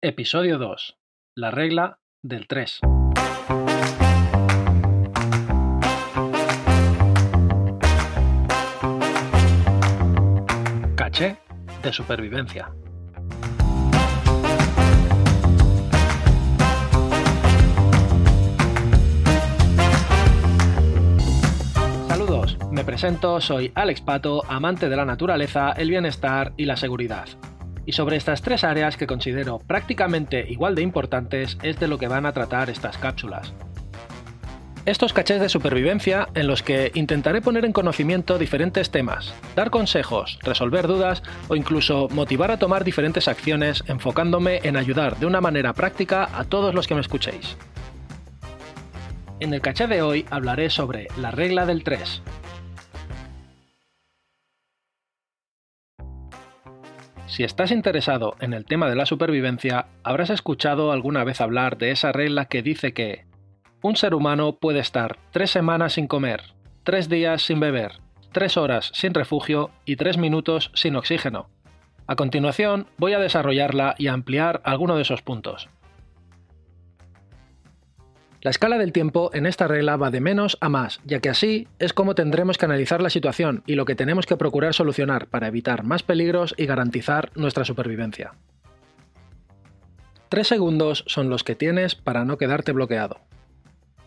Episodio 2. La regla del 3. Caché de supervivencia. Saludos, me presento, soy Alex Pato, amante de la naturaleza, el bienestar y la seguridad. Y sobre estas tres áreas que considero prácticamente igual de importantes es de lo que van a tratar estas cápsulas. Estos cachés de supervivencia en los que intentaré poner en conocimiento diferentes temas, dar consejos, resolver dudas o incluso motivar a tomar diferentes acciones enfocándome en ayudar de una manera práctica a todos los que me escuchéis. En el caché de hoy hablaré sobre la regla del 3, Si estás interesado en el tema de la supervivencia, habrás escuchado alguna vez hablar de esa regla que dice que un ser humano puede estar tres semanas sin comer, tres días sin beber, tres horas sin refugio y tres minutos sin oxígeno. A continuación voy a desarrollarla y ampliar alguno de esos puntos. La escala del tiempo en esta regla va de menos a más, ya que así es como tendremos que analizar la situación y lo que tenemos que procurar solucionar para evitar más peligros y garantizar nuestra supervivencia. Tres segundos son los que tienes para no quedarte bloqueado.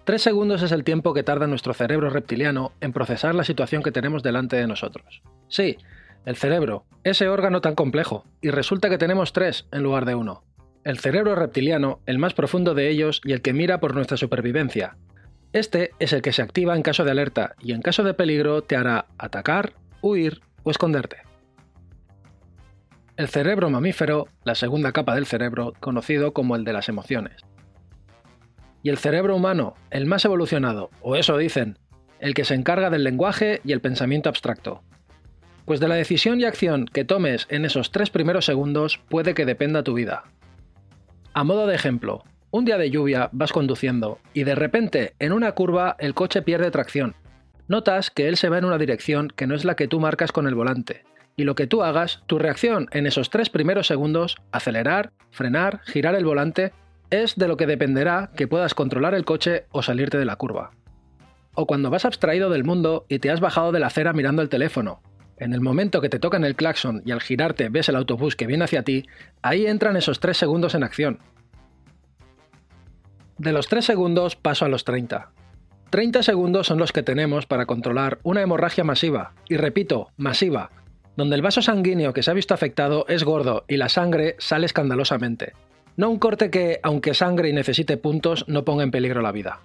Tres segundos es el tiempo que tarda nuestro cerebro reptiliano en procesar la situación que tenemos delante de nosotros. Sí, el cerebro, ese órgano tan complejo, y resulta que tenemos tres en lugar de uno. El cerebro reptiliano, el más profundo de ellos y el que mira por nuestra supervivencia. Este es el que se activa en caso de alerta y en caso de peligro te hará atacar, huir o esconderte. El cerebro mamífero, la segunda capa del cerebro, conocido como el de las emociones. Y el cerebro humano, el más evolucionado, o eso dicen, el que se encarga del lenguaje y el pensamiento abstracto. Pues de la decisión y acción que tomes en esos tres primeros segundos puede que dependa tu vida, a modo de ejemplo, un día de lluvia vas conduciendo y de repente en una curva el coche pierde tracción. Notas que él se va en una dirección que no es la que tú marcas con el volante. Y lo que tú hagas, tu reacción en esos tres primeros segundos, acelerar, frenar, girar el volante, es de lo que dependerá que puedas controlar el coche o salirte de la curva. O cuando vas abstraído del mundo y te has bajado de la acera mirando el teléfono, en el momento que te tocan el claxon y al girarte ves el autobús que viene hacia ti, ahí entran esos 3 segundos en acción. De los 3 segundos paso a los 30. 30 segundos son los que tenemos para controlar una hemorragia masiva, y repito, masiva, donde el vaso sanguíneo que se ha visto afectado es gordo y la sangre sale escandalosamente. No un corte que, aunque sangre y necesite puntos, no ponga en peligro la vida.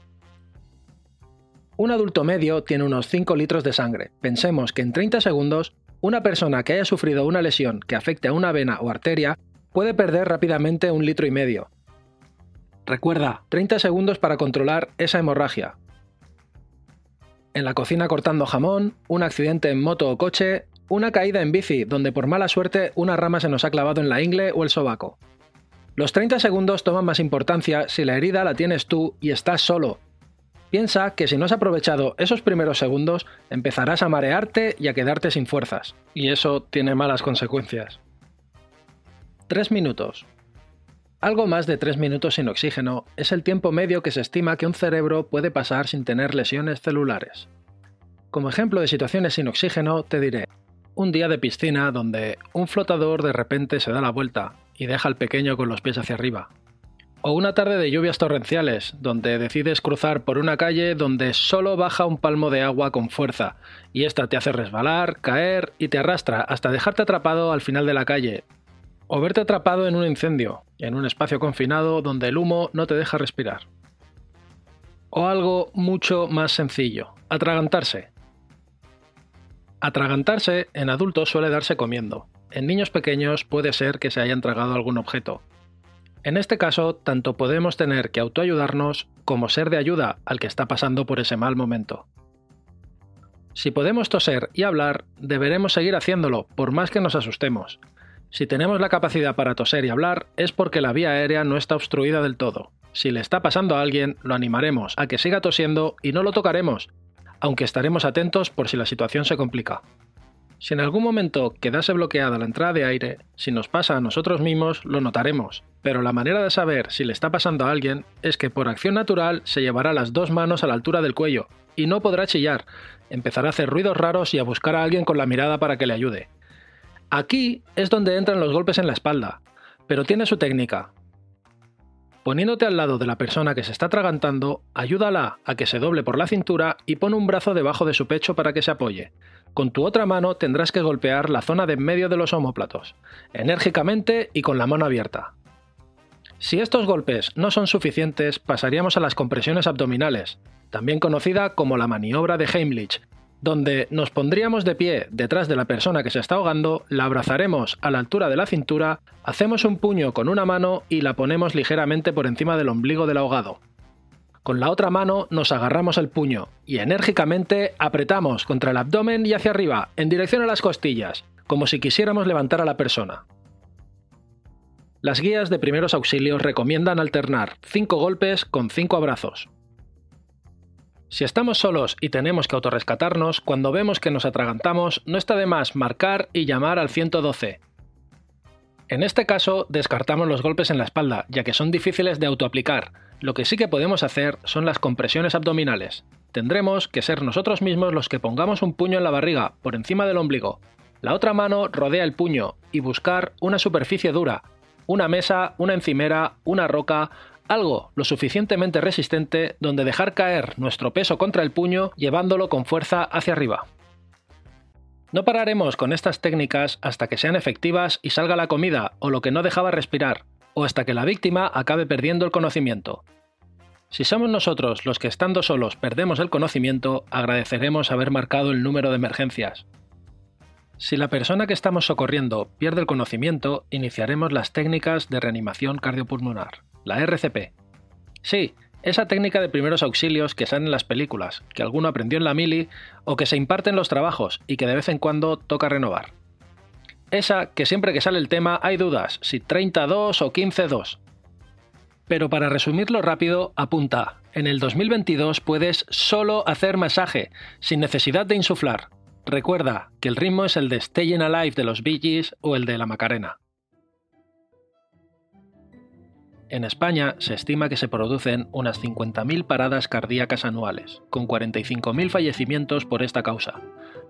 Un adulto medio tiene unos 5 litros de sangre. Pensemos que en 30 segundos, una persona que haya sufrido una lesión que afecte a una vena o arteria puede perder rápidamente un litro y medio. Recuerda, 30 segundos para controlar esa hemorragia. En la cocina cortando jamón, un accidente en moto o coche, una caída en bici donde por mala suerte una rama se nos ha clavado en la ingle o el sobaco. Los 30 segundos toman más importancia si la herida la tienes tú y estás solo, Piensa que si no has aprovechado esos primeros segundos, empezarás a marearte y a quedarte sin fuerzas, y eso tiene malas consecuencias. 3 minutos. Algo más de 3 minutos sin oxígeno es el tiempo medio que se estima que un cerebro puede pasar sin tener lesiones celulares. Como ejemplo de situaciones sin oxígeno, te diré, un día de piscina donde un flotador de repente se da la vuelta y deja al pequeño con los pies hacia arriba, o una tarde de lluvias torrenciales, donde decides cruzar por una calle donde solo baja un palmo de agua con fuerza, y esta te hace resbalar, caer y te arrastra hasta dejarte atrapado al final de la calle. O verte atrapado en un incendio, en un espacio confinado donde el humo no te deja respirar. O algo mucho más sencillo, atragantarse. Atragantarse en adultos suele darse comiendo. En niños pequeños puede ser que se hayan tragado algún objeto, en este caso, tanto podemos tener que autoayudarnos como ser de ayuda al que está pasando por ese mal momento. Si podemos toser y hablar, deberemos seguir haciéndolo, por más que nos asustemos. Si tenemos la capacidad para toser y hablar, es porque la vía aérea no está obstruida del todo. Si le está pasando a alguien, lo animaremos a que siga tosiendo y no lo tocaremos, aunque estaremos atentos por si la situación se complica. Si en algún momento quedase bloqueada la entrada de aire, si nos pasa a nosotros mismos, lo notaremos, pero la manera de saber si le está pasando a alguien es que por acción natural se llevará las dos manos a la altura del cuello y no podrá chillar, empezará a hacer ruidos raros y a buscar a alguien con la mirada para que le ayude. Aquí es donde entran los golpes en la espalda, pero tiene su técnica. Poniéndote al lado de la persona que se está atragantando, ayúdala a que se doble por la cintura y pon un brazo debajo de su pecho para que se apoye. Con tu otra mano tendrás que golpear la zona de en medio de los homóplatos, enérgicamente y con la mano abierta. Si estos golpes no son suficientes, pasaríamos a las compresiones abdominales, también conocida como la maniobra de Heimlich, donde nos pondríamos de pie detrás de la persona que se está ahogando, la abrazaremos a la altura de la cintura, hacemos un puño con una mano y la ponemos ligeramente por encima del ombligo del ahogado. Con la otra mano nos agarramos el puño y enérgicamente apretamos contra el abdomen y hacia arriba, en dirección a las costillas, como si quisiéramos levantar a la persona. Las guías de primeros auxilios recomiendan alternar 5 golpes con 5 abrazos. Si estamos solos y tenemos que autorrescatarnos, cuando vemos que nos atragantamos, no está de más marcar y llamar al 112. En este caso, descartamos los golpes en la espalda, ya que son difíciles de autoaplicar. Lo que sí que podemos hacer son las compresiones abdominales. Tendremos que ser nosotros mismos los que pongamos un puño en la barriga, por encima del ombligo. La otra mano rodea el puño y buscar una superficie dura, una mesa, una encimera, una roca, algo lo suficientemente resistente donde dejar caer nuestro peso contra el puño llevándolo con fuerza hacia arriba. No pararemos con estas técnicas hasta que sean efectivas y salga la comida o lo que no dejaba respirar, o hasta que la víctima acabe perdiendo el conocimiento. Si somos nosotros los que estando solos perdemos el conocimiento, agradeceremos haber marcado el número de emergencias. Si la persona que estamos socorriendo pierde el conocimiento, iniciaremos las técnicas de reanimación cardiopulmonar, la RCP. Sí, esa técnica de primeros auxilios que sale en las películas, que alguno aprendió en la mili o que se imparte en los trabajos y que de vez en cuando toca renovar. Esa que siempre que sale el tema hay dudas, si 32 o 15-2. Pero para resumirlo rápido, apunta, en el 2022 puedes solo hacer masaje, sin necesidad de insuflar, Recuerda que el ritmo es el de Stayin' Alive de los Bee o el de la Macarena. En España se estima que se producen unas 50.000 paradas cardíacas anuales, con 45.000 fallecimientos por esta causa.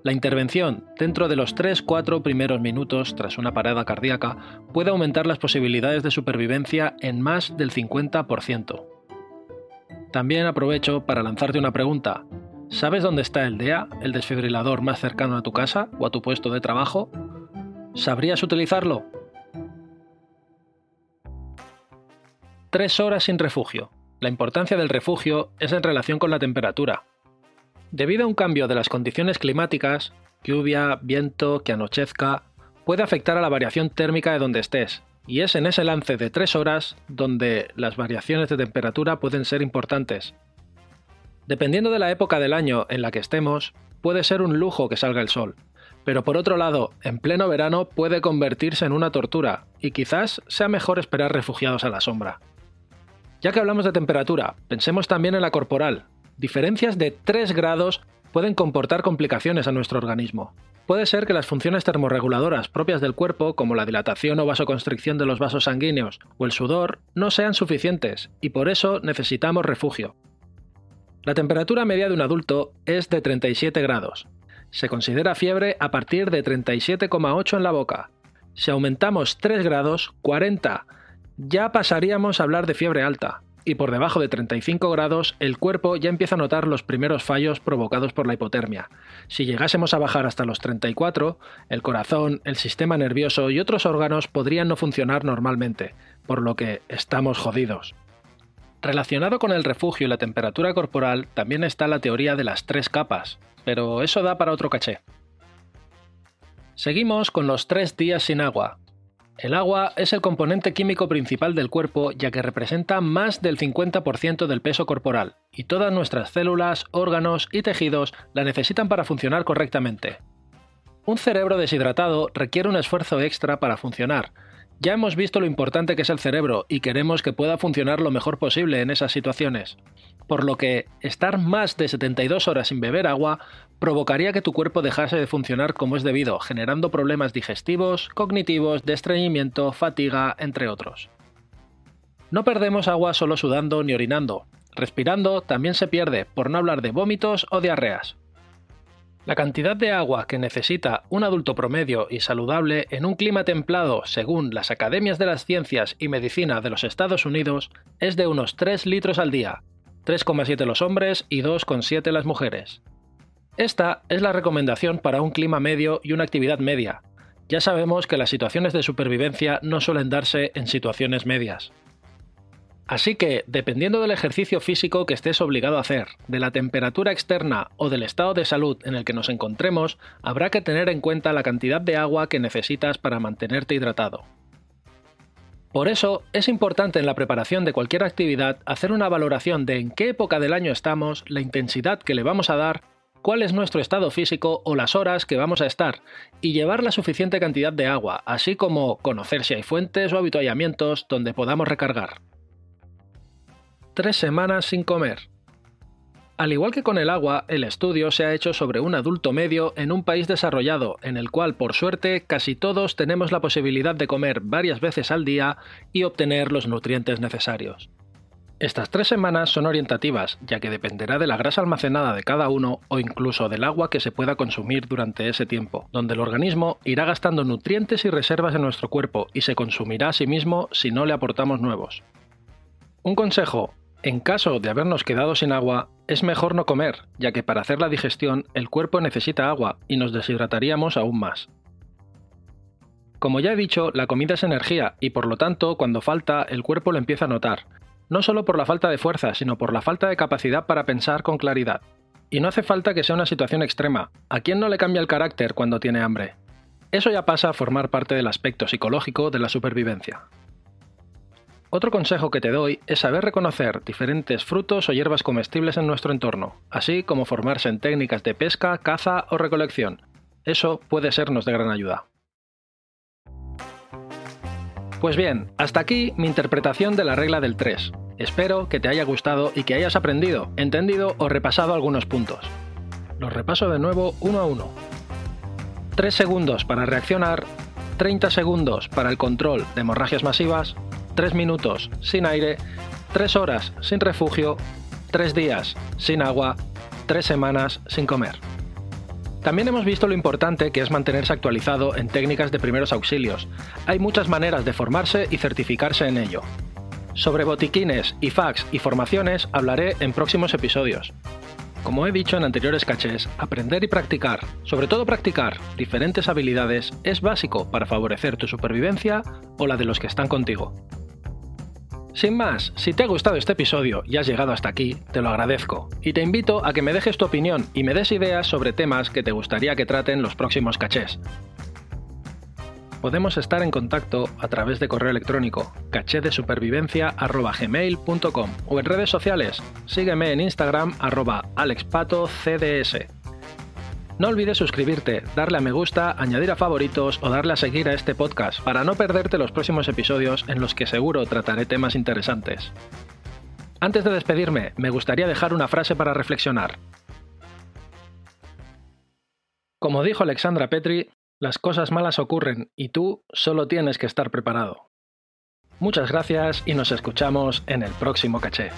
La intervención dentro de los 3-4 primeros minutos tras una parada cardíaca puede aumentar las posibilidades de supervivencia en más del 50%. También aprovecho para lanzarte una pregunta. ¿Sabes dónde está el DEA, el desfibrilador más cercano a tu casa o a tu puesto de trabajo? ¿Sabrías utilizarlo? Tres horas sin refugio. La importancia del refugio es en relación con la temperatura. Debido a un cambio de las condiciones climáticas, lluvia, viento, que anochezca, puede afectar a la variación térmica de donde estés, y es en ese lance de tres horas donde las variaciones de temperatura pueden ser importantes, Dependiendo de la época del año en la que estemos, puede ser un lujo que salga el sol, pero por otro lado, en pleno verano puede convertirse en una tortura, y quizás sea mejor esperar refugiados a la sombra. Ya que hablamos de temperatura, pensemos también en la corporal. Diferencias de 3 grados pueden comportar complicaciones a nuestro organismo. Puede ser que las funciones termorreguladoras propias del cuerpo, como la dilatación o vasoconstricción de los vasos sanguíneos o el sudor, no sean suficientes, y por eso necesitamos refugio. La temperatura media de un adulto es de 37 grados. Se considera fiebre a partir de 37,8 en la boca. Si aumentamos 3 grados, 40, ya pasaríamos a hablar de fiebre alta. Y por debajo de 35 grados, el cuerpo ya empieza a notar los primeros fallos provocados por la hipotermia. Si llegásemos a bajar hasta los 34, el corazón, el sistema nervioso y otros órganos podrían no funcionar normalmente, por lo que estamos jodidos. Relacionado con el refugio y la temperatura corporal también está la teoría de las tres capas, pero eso da para otro caché. Seguimos con los tres días sin agua. El agua es el componente químico principal del cuerpo ya que representa más del 50% del peso corporal, y todas nuestras células, órganos y tejidos la necesitan para funcionar correctamente. Un cerebro deshidratado requiere un esfuerzo extra para funcionar, Ya hemos visto lo importante que es el cerebro y queremos que pueda funcionar lo mejor posible en esas situaciones. Por lo que estar más de 72 horas sin beber agua provocaría que tu cuerpo dejase de funcionar como es debido, generando problemas digestivos, cognitivos, de estreñimiento, fatiga, entre otros. No perdemos agua solo sudando ni orinando. Respirando también se pierde, por no hablar de vómitos o diarreas. La cantidad de agua que necesita un adulto promedio y saludable en un clima templado, según las Academias de las Ciencias y Medicina de los Estados Unidos, es de unos 3 litros al día, 3,7 los hombres y 2,7 las mujeres. Esta es la recomendación para un clima medio y una actividad media. Ya sabemos que las situaciones de supervivencia no suelen darse en situaciones medias. Así que, dependiendo del ejercicio físico que estés obligado a hacer, de la temperatura externa o del estado de salud en el que nos encontremos, habrá que tener en cuenta la cantidad de agua que necesitas para mantenerte hidratado. Por eso, es importante en la preparación de cualquier actividad hacer una valoración de en qué época del año estamos, la intensidad que le vamos a dar, cuál es nuestro estado físico o las horas que vamos a estar, y llevar la suficiente cantidad de agua, así como conocer si hay fuentes o habituallamientos donde podamos recargar tres semanas sin comer. Al igual que con el agua, el estudio se ha hecho sobre un adulto medio en un país desarrollado, en el cual, por suerte, casi todos tenemos la posibilidad de comer varias veces al día y obtener los nutrientes necesarios. Estas tres semanas son orientativas, ya que dependerá de la grasa almacenada de cada uno o incluso del agua que se pueda consumir durante ese tiempo, donde el organismo irá gastando nutrientes y reservas en nuestro cuerpo y se consumirá a sí mismo si no le aportamos nuevos. Un consejo, en caso de habernos quedado sin agua, es mejor no comer, ya que para hacer la digestión el cuerpo necesita agua y nos deshidrataríamos aún más. Como ya he dicho, la comida es energía y por lo tanto cuando falta el cuerpo lo empieza a notar, no solo por la falta de fuerza, sino por la falta de capacidad para pensar con claridad. Y no hace falta que sea una situación extrema, ¿a quién no le cambia el carácter cuando tiene hambre? Eso ya pasa a formar parte del aspecto psicológico de la supervivencia. Otro consejo que te doy es saber reconocer diferentes frutos o hierbas comestibles en nuestro entorno, así como formarse en técnicas de pesca, caza o recolección. Eso puede sernos de gran ayuda. Pues bien, hasta aquí mi interpretación de la regla del 3. Espero que te haya gustado y que hayas aprendido, entendido o repasado algunos puntos. Los repaso de nuevo uno a uno. 3 segundos para reaccionar, 30 segundos para el control de hemorragias masivas, 3 minutos sin aire, 3 horas sin refugio, 3 días sin agua, 3 semanas sin comer. También hemos visto lo importante que es mantenerse actualizado en técnicas de primeros auxilios. Hay muchas maneras de formarse y certificarse en ello. Sobre botiquines, IFACs y formaciones hablaré en próximos episodios. Como he dicho en anteriores cachés, aprender y practicar, sobre todo practicar, diferentes habilidades es básico para favorecer tu supervivencia o la de los que están contigo. Sin más, si te ha gustado este episodio y has llegado hasta aquí, te lo agradezco, y te invito a que me dejes tu opinión y me des ideas sobre temas que te gustaría que traten los próximos cachés. Podemos estar en contacto a través de correo electrónico cachedesupervivencia.gmail.com o en redes sociales. Sígueme en Instagram arroba alexpatocds. No olvides suscribirte, darle a me gusta, añadir a favoritos o darle a seguir a este podcast para no perderte los próximos episodios en los que seguro trataré temas interesantes. Antes de despedirme, me gustaría dejar una frase para reflexionar. Como dijo Alexandra Petri, las cosas malas ocurren y tú solo tienes que estar preparado. Muchas gracias y nos escuchamos en el próximo caché.